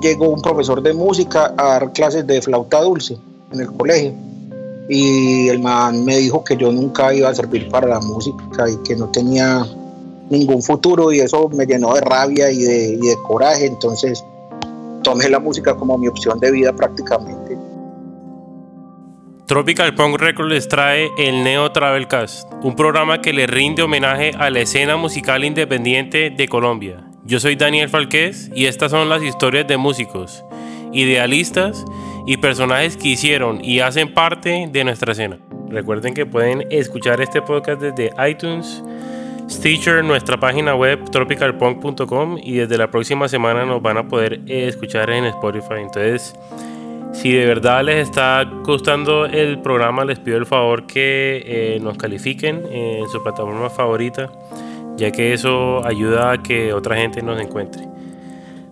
llegó un profesor de música a dar clases de flauta dulce en el colegio y el man me dijo que yo nunca iba a servir para la música y que no tenía ningún futuro y eso me llenó de rabia y de, coraje, entonces tomé la música como mi opción de vida prácticamente. Tropical Punk Records les trae el Neo Travelcast, un programa que le rinde homenaje a la escena musical independiente de Colombia. Yo soy Daniel Falqués y estas son las historias de músicos, idealistas y personajes que hicieron y hacen parte de nuestra escena. Recuerden que pueden escuchar este podcast desde iTunes, Stitcher, nuestra página web tropicalpunk.com y desde la próxima semana nos van a poder escuchar en Spotify. Entonces, si de verdad les está gustando el programa, les pido el favor que eh, nos califiquen en su plataforma favorita, ya que eso ayuda a que otra gente nos encuentre.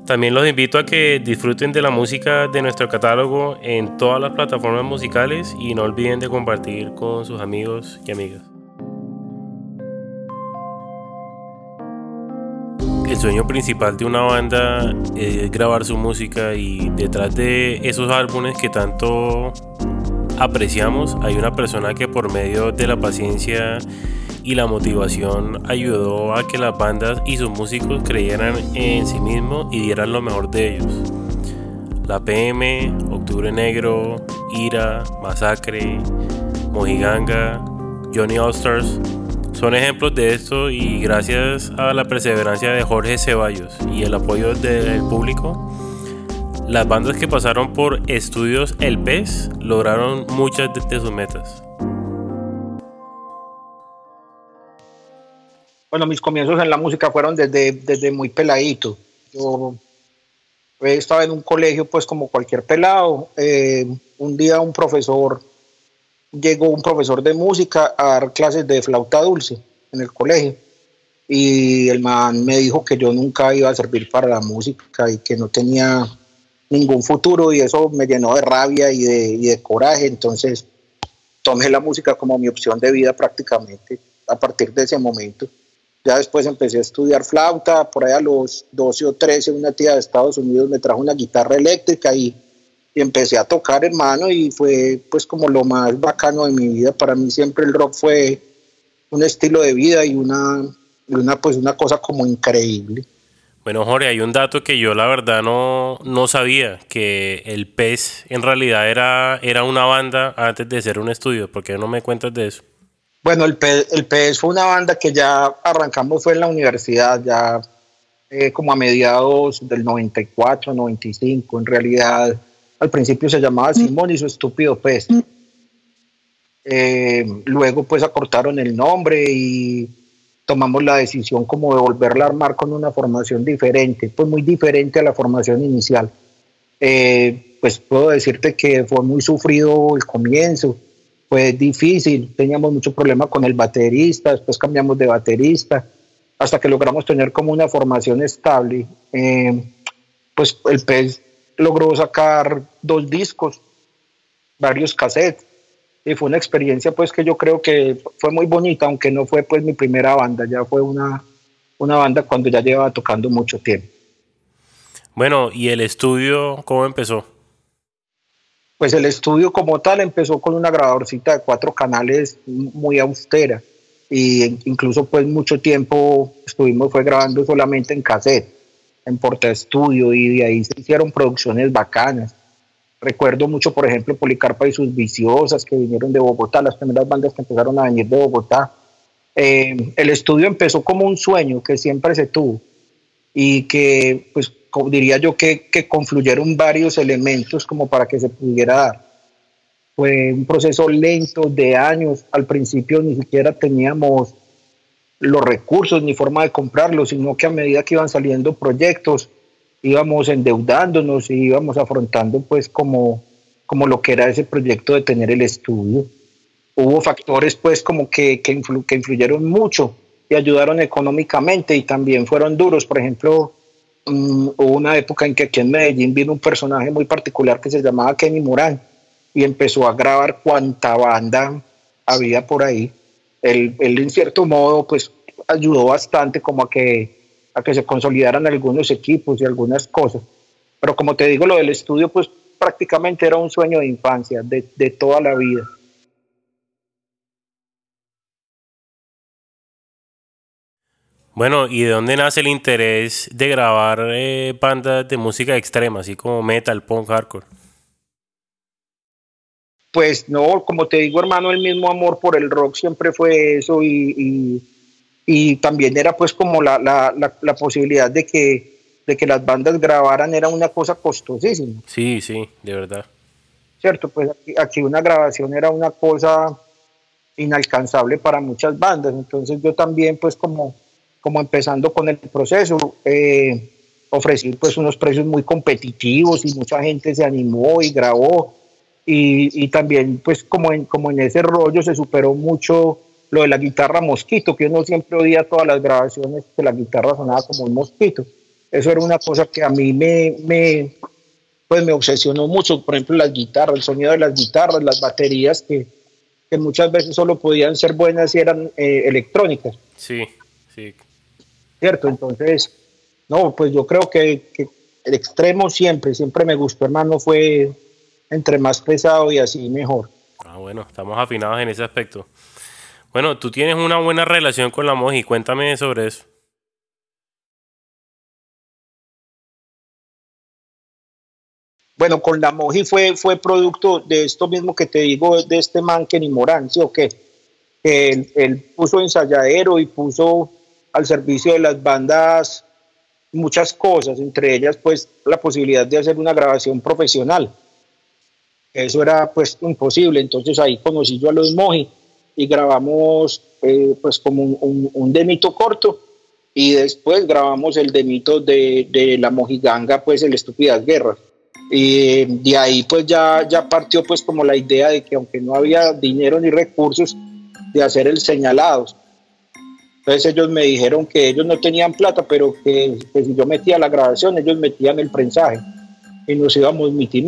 También los invito a que disfruten de la música de nuestro catálogo en todas las plataformas musicales y no olviden de compartir con sus amigos y amigas. el sueño principal de una banda es grabar su música y detrás de esos álbumes que tanto apreciamos hay una persona que por medio de la paciencia y la motivación ayudó a que las bandas y sus músicos creyeran en sí mismos y dieran lo mejor de ellos. La PM, Octubre Negro, Ira, Masacre, Mojiganga, Johnny Allstars son ejemplos de esto y gracias a la perseverancia de Jorge Ceballos y el apoyo del público, las bandas que pasaron por estudios El Pez lograron muchas de, sus metas. Bueno, mis comienzos en la música fueron desde, desde muy peladito. Yo estaba en un colegio pues como cualquier pelado. Eh, un día un profesor llegó un profesor de música a dar clases de flauta dulce en el colegio y el man me dijo que yo nunca iba a servir para la música y que no tenía ningún futuro y eso me llenó de rabia y de, y de coraje, entonces tomé la música como mi opción de vida prácticamente a partir de ese momento. Ya después empecé a estudiar flauta, por ahí a los 12 o 13 una tía de Estados Unidos me trajo una guitarra eléctrica y empecé a tocar, hermano, y fue pues como lo más bacano de mi vida. Para mí siempre el rock fue un estilo de vida y una, una pues una cosa como increíble. Bueno, Jorge, hay un dato que yo la verdad no, no sabía, que el Pez en realidad era, era una banda antes de ser un estudio. ¿Por qué no me cuentas de eso? Bueno, el Pez, el Pez fue una banda que ya arrancamos fue en la universidad, ya eh, como a mediados del 94, 95. En realidad al principio se llamaba Simón y su estúpido pez. Eh, luego pues acortaron el nombre y tomamos la decisión como de volverla a armar con una formación diferente, pues muy diferente a la formación inicial. Eh, pues puedo decirte que fue muy sufrido el comienzo, fue difícil, teníamos mucho problema con el baterista, después cambiamos de baterista, hasta que logramos tener como una formación estable. Eh, pues el pez logró sacar dos discos, varios cassettes. Y fue una experiencia pues que yo creo que fue muy bonita, aunque no fue pues mi primera banda, ya fue una, una banda cuando ya llevaba tocando mucho tiempo. Bueno, ¿y el estudio cómo empezó? Pues el estudio como tal empezó con una grabadorcita de cuatro canales muy austera y incluso pues mucho tiempo estuvimos fue grabando solamente en cassette en Porta Estudio y de ahí se hicieron producciones bacanas. Recuerdo mucho, por ejemplo, Policarpa y sus viciosas que vinieron de Bogotá, las primeras bandas que empezaron a venir de Bogotá. Eh, el estudio empezó como un sueño que siempre se tuvo y que, pues, diría yo que, que confluyeron varios elementos como para que se pudiera dar. Fue un proceso lento de años. Al principio ni siquiera teníamos los recursos ni forma de comprarlos, sino que a medida que iban saliendo proyectos, íbamos endeudándonos y íbamos afrontando pues como, como lo que era ese proyecto de tener el estudio. Hubo factores pues como que, que, que influyeron mucho y ayudaron económicamente y también fueron duros. Por ejemplo, mm, hubo una época en que aquí en Medellín vino un personaje muy particular que se llamaba Kenny Morán y empezó a grabar cuanta banda había por ahí él, en cierto modo pues ayudó bastante como a que, a que se consolidaran algunos equipos y algunas cosas. Pero como te digo, lo del estudio, pues prácticamente era un sueño de infancia, de toda la vida. Bueno, ¿y de dónde nace el interés de grabar eh, bandas de música extrema, así como metal, punk, hardcore? Pues no, como te digo hermano, el mismo amor por el rock siempre fue eso y, y, también era pues como la, la, la, posibilidad de que, de que las bandas grabaran era una cosa costosísima. Sí, sí, de verdad. Cierto, pues aquí, aquí una grabación era una cosa inalcanzable para muchas bandas, entonces yo también pues como como empezando con el proceso, eh, ofrecí pues unos precios muy competitivos y mucha gente se animó y grabó y, y, también pues como en, como en ese rollo se superó mucho lo de la guitarra mosquito, que uno siempre oía todas las grabaciones que la guitarra sonaba como un mosquito. Eso era una cosa que a mí me, me, pues me obsesionó mucho, por ejemplo las guitarras, el sonido de las guitarras, las baterías que, que muchas veces solo podían ser buenas y eran eh, electrónicas. Sí, sí. ¿Cierto? Entonces, no, pues yo creo que, el extremo siempre, siempre me gustó, hermano, fue entre más pesado y así mejor. Ah, bueno, estamos afinados en ese aspecto. Bueno, tú tienes una buena relación con la Moji, cuéntame sobre eso. Bueno, con la Moji fue, fue producto de esto mismo que te digo, de este man Kenny Morán, ¿sí o qué? Él, él puso ensayadero y puso al servicio de las bandas muchas cosas, entre ellas pues la posibilidad de hacer una grabación profesional. Eso era pues imposible, entonces ahí conocí yo a los Moji y grabamos eh, pues como un, un, demito corto y después grabamos el demito de, de la Mojiganga, pues el Estúpidas Guerras. Y de ahí pues ya, ya partió pues como la idea de que aunque no había dinero ni recursos, de hacer el señalados. Entonces ellos me dijeron que ellos no tenían plata, pero que, si yo metía la grabación, ellos metían el prensaje y nos íbamos miti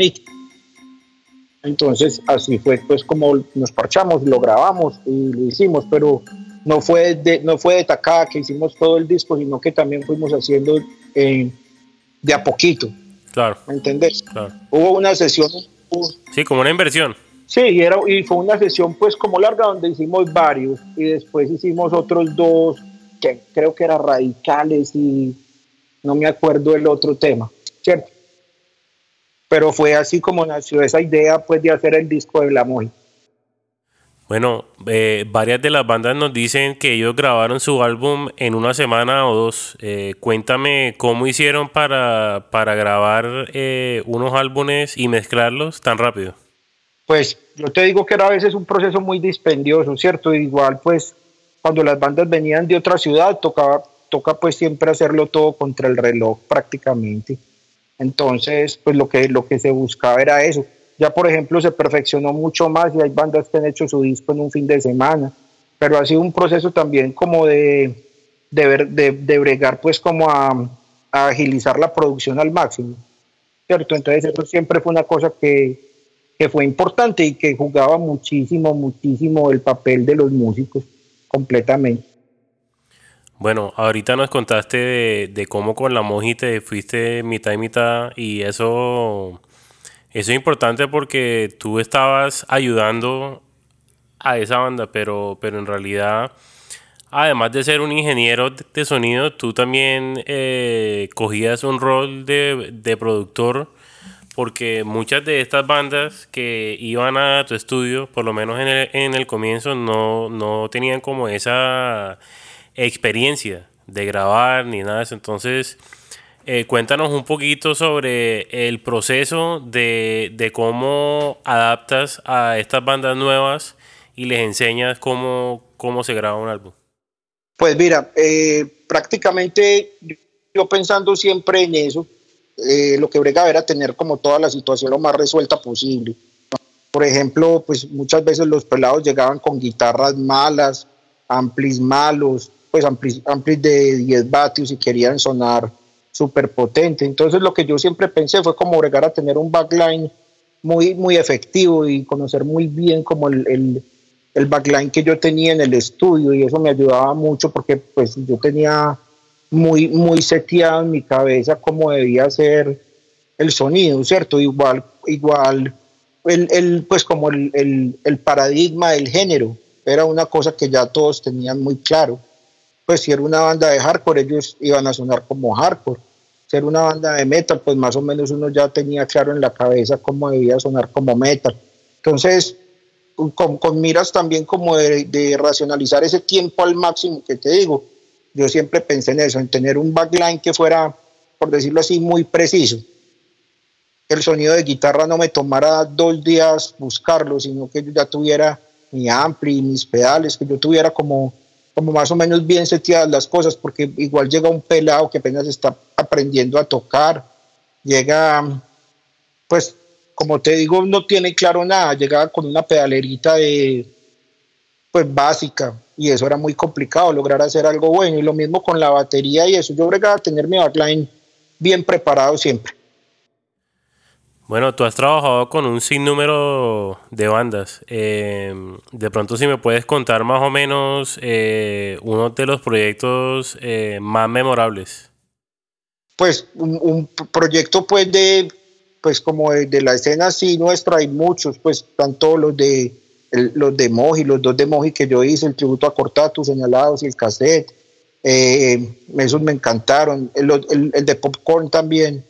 Entonces así fue pues como nos parchamos, lo grabamos y lo hicimos, pero no fue de, no fue de tacada que hicimos todo el disco, sino que también fuimos haciendo eh, de a poquito. Claro. ¿Me entendés? Hubo una sesión. sí, como una inversión. Sí, y, era, y fue una sesión pues como larga donde hicimos varios y después hicimos otros dos que creo que eran radicales y no me acuerdo el otro tema, ¿cierto? Pero fue así como nació esa idea pues de hacer el disco de La. Bueno, eh, varias de las bandas nos dicen que ellos grabaron su álbum en una semana o dos. Eh, cuéntame cómo hicieron para, para grabar eh, unos álbumes y mezclarlos tan rápido pues yo te digo que era a veces un proceso muy dispendioso, ¿cierto? Igual pues cuando las bandas venían de otra ciudad tocaba, toca pues siempre hacerlo todo contra el reloj prácticamente. Entonces pues lo que, lo que se buscaba era eso. Ya por ejemplo se perfeccionó mucho más y hay bandas que han hecho su disco en un fin de semana, pero ha sido un proceso también como de, de, de, bregar pues como a agilizar la producción al máximo, ¿cierto? Entonces eso siempre fue una cosa que que fue importante y que jugaba muchísimo, muchísimo el papel de los músicos completamente. Bueno, ahorita nos contaste de, cómo con la Moji te fuiste mitad y mitad y eso, eso es importante porque tú estabas ayudando a esa banda, pero, pero en realidad, además de ser un ingeniero de sonido, tú también eh, cogías un rol de, de productor porque muchas de estas bandas que iban a tu estudio, por lo menos en el, en el comienzo, no, no, tenían como esa experiencia de grabar ni nada. Entonces, eh, cuéntanos un poquito sobre el proceso de, de, cómo adaptas a estas bandas nuevas y les enseñas cómo, cómo se graba un álbum. Pues mira, eh, prácticamente yo pensando siempre en eso, eh, lo que bregaba era tener como toda la situación lo más resuelta posible. Por ejemplo, pues muchas veces los pelados llegaban con guitarras malas, amplis malos, pues amplis, amplis de 10 vatios y querían sonar súper potente. Entonces lo que yo siempre pensé fue como bregar a tener un backline muy, muy efectivo y conocer muy bien como el, el, el backline que yo tenía en el estudio y eso me ayudaba mucho porque pues yo tenía muy, muy seteado en mi cabeza cómo debía ser el sonido, ¿cierto? Igual, igual, el, pues como el, el, el, paradigma del género era una cosa que ya todos tenían muy claro. Pues si era una banda de hardcore, ellos iban a sonar como hardcore. Si era una banda de metal, pues más o menos uno ya tenía claro en la cabeza cómo debía sonar como metal. Entonces, con, con miras también como de, de racionalizar ese tiempo al máximo que te digo, yo siempre pensé en eso, en tener un backline que fuera, por decirlo así, muy preciso. El sonido de guitarra no me tomara dos días buscarlo, sino que yo ya tuviera mi ampli, mis pedales, que yo tuviera como, como más o menos bien seteadas las cosas, porque igual llega un pelado que apenas está aprendiendo a tocar, llega, pues, como te digo, no tiene claro nada, llega con una pedalerita de, pues, básica, y eso era muy complicado, lograr hacer algo bueno. Y lo mismo con la batería y eso. Yo bregaba a tener mi backline bien preparado siempre. Bueno, tú has trabajado con un sinnúmero de bandas. Eh, de pronto, si me puedes contar más o menos eh, uno de los proyectos eh, más memorables. Pues un, proyecto pues de, pues como de, de, la escena así nuestra, hay muchos, pues tanto los de los de Moji, los dos de Moji que yo hice, el tributo a Cortatu, Señalados y el cassette, eh, esos me encantaron. El, el, de Popcorn también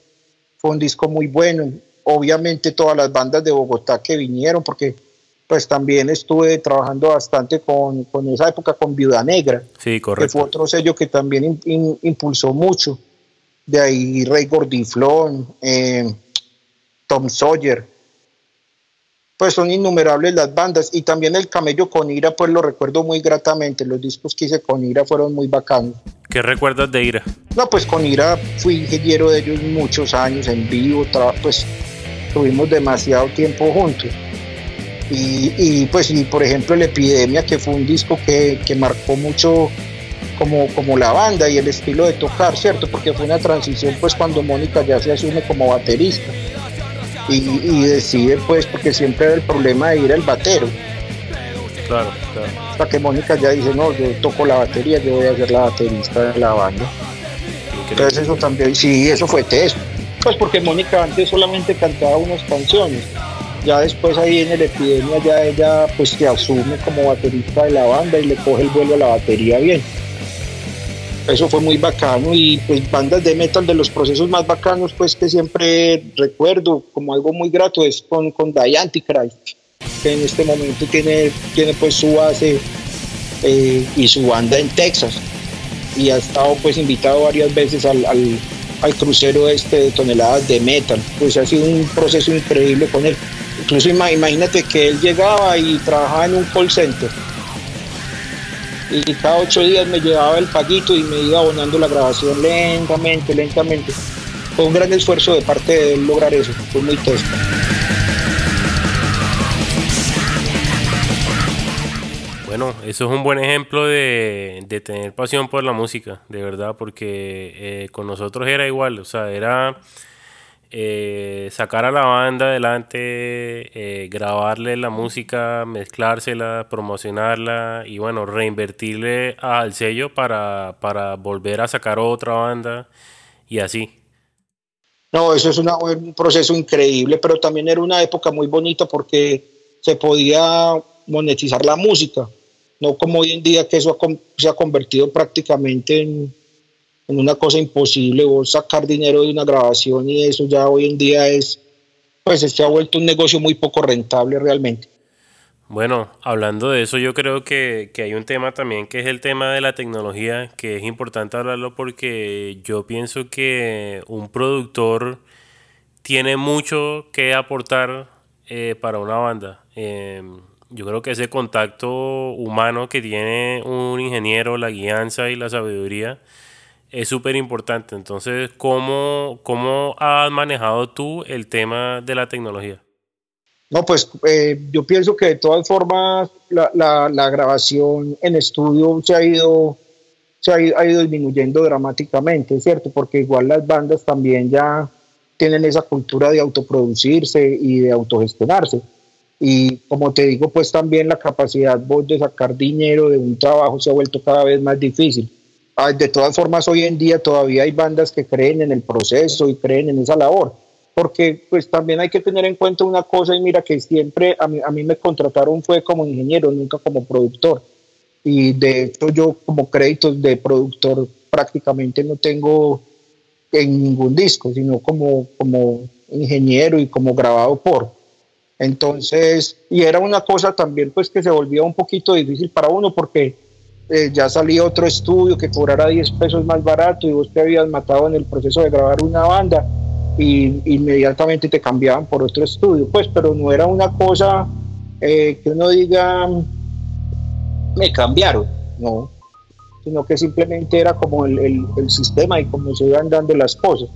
fue un disco muy bueno. Obviamente todas las bandas de Bogotá que vinieron, porque pues también estuve trabajando bastante con, con esa época con Viuda Negra, sí, correcto. que fue otro sello que también impulsó mucho. De ahí Rey Gordiflón, eh, Tom Sawyer, pues son innumerables las bandas y también el Camello con Ira pues lo recuerdo muy gratamente, los discos que hice con Ira fueron muy bacanos. ¿Qué recuerdas de Ira? No, pues con Ira fui ingeniero de ellos muchos años en vivo, pues tuvimos demasiado tiempo juntos. Y, y, pues y por ejemplo el Epidemia que fue un disco que, que marcó mucho como, como la banda y el estilo de tocar, ¿cierto? Porque fue una transición pues cuando Mónica ya se asume como baterista y, decide pues porque siempre era el problema de ir al batero. Claro, claro. Hasta que Mónica ya dice, no, yo toco la batería, yo voy a ser la baterista de la banda. Entonces eso también, sí, eso fue teso. Pues porque Mónica antes solamente cantaba unas canciones. Ya después ahí en el epidemia ya ella pues se asume como baterista de la banda y le coge el vuelo a la batería bien eso fue muy bacano y pues bandas de metal de los procesos más bacanos pues que siempre recuerdo como algo muy grato es con, con The Antichrist que en este momento tiene, tiene pues su base eh, y su banda en Texas. Y ha estado pues invitado varias veces al, al, al, crucero este de toneladas de metal. Pues ha sido un proceso increíble con él. Incluso imagínate que él llegaba y trabajaba en un call center y cada ocho días me llevaba el paguito y me iba abonando la grabación lentamente, lentamente. Fue un gran esfuerzo de parte de él lograr eso, fue muy testo. Bueno, eso es un buen ejemplo de, de, tener pasión por la música, de verdad, porque eh, con nosotros era igual, o sea, era eh, sacar a la banda adelante, eh, grabarle la música, mezclársela, promocionarla y bueno, reinvertirle al sello para, para volver a sacar otra banda y así. No, eso es un proceso increíble, pero también era una época muy bonita porque se podía monetizar la música, no como hoy en día que eso se ha convertido prácticamente en, en una cosa imposible, o sacar dinero de una grabación y eso ya hoy en día es, pues se ha vuelto un negocio muy poco rentable realmente. Bueno, hablando de eso, yo creo que, que, hay un tema también que es el tema de la tecnología, que es importante hablarlo porque yo pienso que un productor tiene mucho que aportar eh, para una banda. Em, yo creo que ese contacto humano que tiene un ingeniero, la guianza y la sabiduría, es súper importante. Entonces, ¿cómo, ¿cómo has manejado tú el tema de la tecnología? No, pues eh, yo pienso que de todas formas la, la, grabación en estudio se ha ido se ha ido, disminuyendo dramáticamente, ¿cierto? Porque igual las bandas también ya tienen esa cultura de autoproducirse y de autogestionarse. Y como te digo, pues también la capacidad vos de sacar dinero de un trabajo se ha vuelto cada vez más difícil. Ah, de todas formas, hoy en día todavía hay bandas que creen en el proceso y creen en esa labor. porque pues también hay que tener en cuenta una cosa y mira que siempre a mí, a mí me contrataron fue como ingeniero, nunca como productor. Y de hecho yo como créditos de productor prácticamente no tengo en ningún disco, sino como, como ingeniero y como grabado por. Entonces, y era una cosa también pues que se volvía un poquito difícil para uno porque eh, ya salía otro estudio que cobrara 10 pesos más barato y vos te habías matado en el proceso de grabar una banda y inmediatamente te cambiaban por otro estudio, pues, pero no era una cosa eh, que uno diga, me cambiaron, no, sino que simplemente era como el, el, sistema y cómo se iban dando las cosas.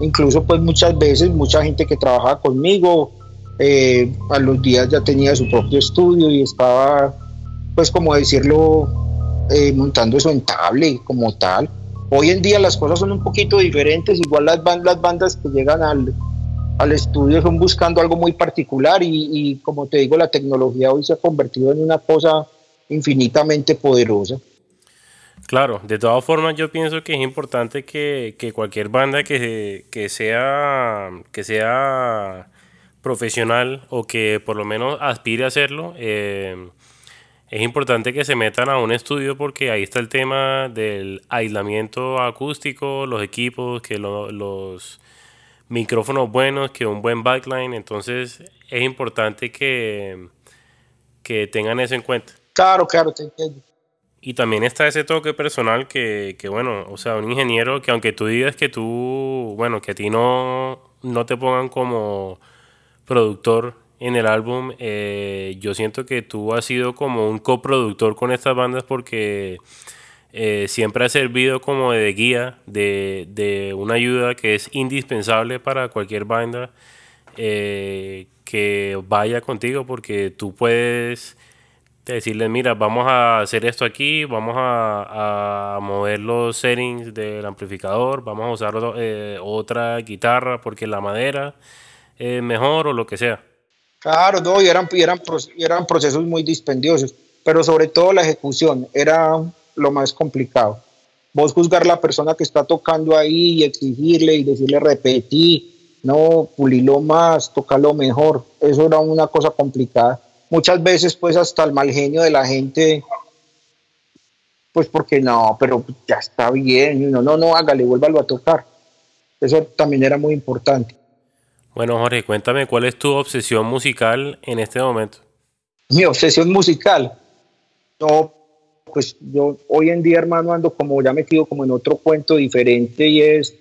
Incluso pues muchas veces mucha gente que trabajaba conmigo eh, a los días ya tenía su propio estudio y estaba pues como decirlo eh, montando eso en tablet como tal. Hoy en día las cosas son un poquito diferentes, igual las, las bandas que llegan al, al estudio son buscando algo muy particular y, y, como te digo, la tecnología hoy se ha convertido en una cosa infinitamente poderosa. Claro, de todas formas yo pienso que es importante que, que cualquier banda que, que, sea, que sea profesional o que por lo menos aspire a hacerlo, eh, es importante que se metan a un estudio porque ahí está el tema del aislamiento acústico, los equipos, que los micrófonos buenos, que un buen backline, entonces es importante que, que tengan eso en cuenta. Claro, claro, te entiendo. Y también está ese toque personal que, que, bueno, o sea, un ingeniero que aunque tú digas que tú, bueno, que a ti no, no te pongan como productor en el álbum, eh, yo siento que tú has sido como un coproductor con estas bandas porque eh, siempre ha servido como de guía, de, una ayuda que es indispensable para cualquier banda eh, que vaya contigo porque tú puedes decirles, mira, vamos a hacer esto aquí, vamos a, mover los settings del amplificador, vamos a usar otra guitarra porque la madera es mejor o lo que sea. Claro, no, y eran, eran, eran procesos muy dispendiosos, pero sobre todo la ejecución era lo más complicado. Vos juzgar la persona que está tocando ahí y exigirle y decirle repetí, no, pulilo más, tocalo mejor, eso era una cosa complicada muchas veces pues hasta el mal genio de la gente, pues porque no, pero ya está bien, no, no, no, hágale, vuélvalo a tocar. Eso también era muy importante. Bueno, Jorge, cuéntame cuál es tu obsesión musical en este momento. Mi obsesión musical. No, pues yo hoy en día, hermano, ando como ya metido como en otro cuento diferente y es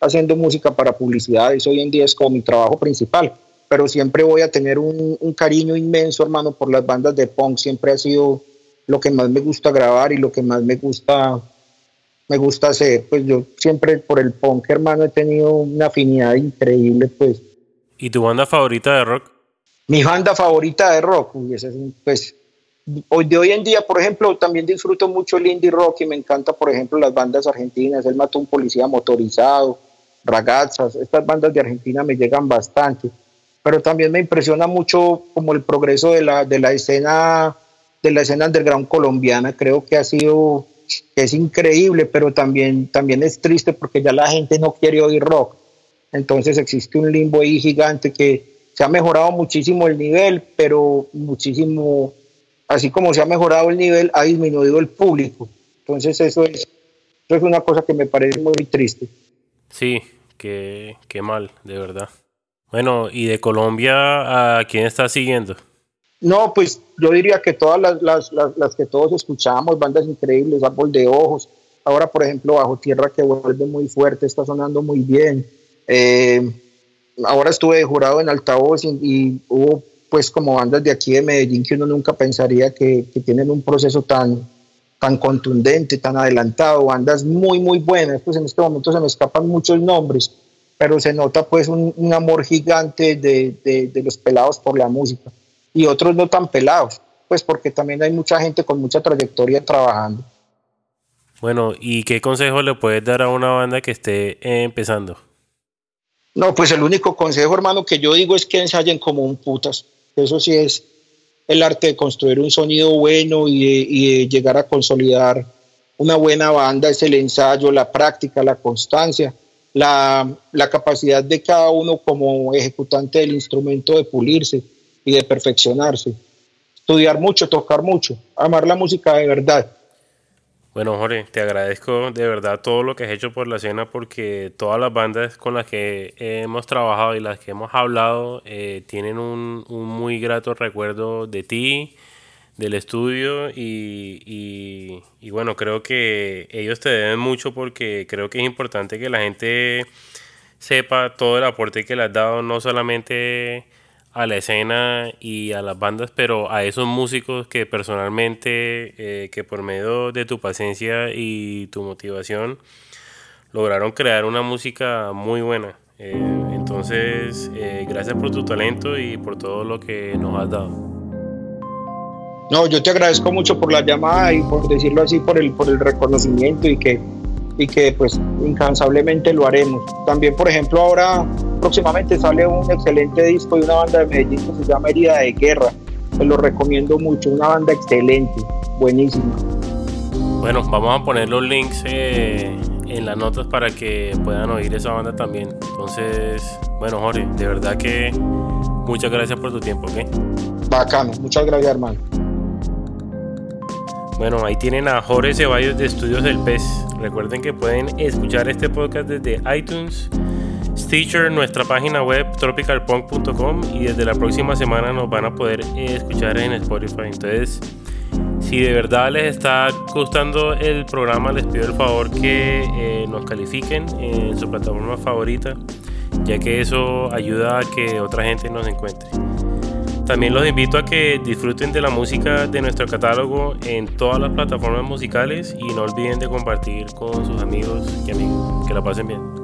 haciendo música para publicidades. Hoy en día es como mi trabajo principal pero siempre voy a tener un, cariño inmenso, hermano, por las bandas de punk. Siempre ha sido lo que más me gusta grabar y lo que más me gusta, me gusta hacer. Pues yo siempre por el punk, hermano, he tenido una afinidad increíble, pues. ¿Y tu banda favorita de rock? Mi banda favorita de rock, pues hoy de hoy en día, por ejemplo, también disfruto mucho el indie rock y me encanta, por ejemplo, las bandas argentinas. Él mató un policía motorizado, ragazas. Estas bandas de Argentina me llegan bastante pero también me impresiona mucho como el progreso de la, de la escena de la escena underground colombiana, creo que ha sido es increíble, pero también, también es triste porque ya la gente no quiere oír rock. Entonces existe un limbo ahí gigante que se ha mejorado muchísimo el nivel, pero muchísimo, así como se ha mejorado el nivel, ha disminuido el público. Entonces eso es, eso es una cosa que me parece muy triste. Sí, qué, qué mal, de verdad. Bueno, ¿y de Colombia a quién está siguiendo? No, pues yo diría que todas las, las, que todos escuchamos, bandas increíbles, Árbol de Ojos, ahora por ejemplo Bajo Tierra que vuelve muy fuerte, está sonando muy bien. Eh, ahora estuve jurado en altavoz y, hubo pues como bandas de aquí de Medellín que uno nunca pensaría que, tienen un proceso tan, tan contundente, tan adelantado, bandas muy muy buenas, pues en este momento se me escapan muchos nombres, pero se nota pues un, amor gigante de, los pelados por la música y otros no tan pelados, pues porque también hay mucha gente con mucha trayectoria trabajando. Bueno, ¿y qué consejo le puedes dar a una banda que esté empezando? No, pues el único consejo, hermano, que yo digo es que ensayen como un putas. Eso sí es el arte de construir un sonido bueno y de llegar a consolidar una buena banda, es el ensayo, la práctica, la constancia la, la capacidad de cada uno como ejecutante del instrumento de pulirse y de perfeccionarse. Estudiar mucho, tocar mucho, amar la música de verdad. Bueno, Jorge, te agradezco de verdad todo lo que has hecho por la escena porque todas las bandas con las que hemos trabajado y las que hemos hablado eh, tienen un, muy grato recuerdo de ti, del estudio y, y, bueno, creo que ellos te deben mucho porque creo que es importante que la gente sepa todo el aporte que le has dado, no solamente a la escena y a las bandas, pero a esos músicos que personalmente, eh, que por medio de tu paciencia y tu motivación, lograron crear una música muy buena. Eh, entonces, eh, gracias por tu talento y por todo lo que nos has dado. No, yo te agradezco mucho por la llamada y por decirlo así, por el, por el reconocimiento y que y que pues incansablemente lo haremos. También, por ejemplo, ahora próximamente sale un excelente disco de una banda de Medellín que se llama Herida de Guerra. Se lo recomiendo mucho, una banda excelente, buenísima. Bueno, vamos a poner los links eh, en las notas para que puedan oír esa banda también. Entonces, bueno, Jorge, de verdad que muchas gracias por tu tiempo, ¿ok? Bacano, muchas gracias, hermano. Bueno, ahí tienen a Jorge Ceballos de Estudios del Pez. Recuerden que pueden escuchar este podcast desde iTunes, Stitcher, nuestra página web tropicalpunk.com y desde la próxima semana nos van a poder escuchar en Spotify. Entonces, si de verdad les está gustando el programa, les pido el favor que eh, nos califiquen en su plataforma favorita, ya que eso ayuda a que otra gente nos encuentre. También los invito a que disfruten de la música de nuestro catálogo en todas las plataformas musicales y no olviden de compartir con sus amigos y amigos. Que la pasen bien.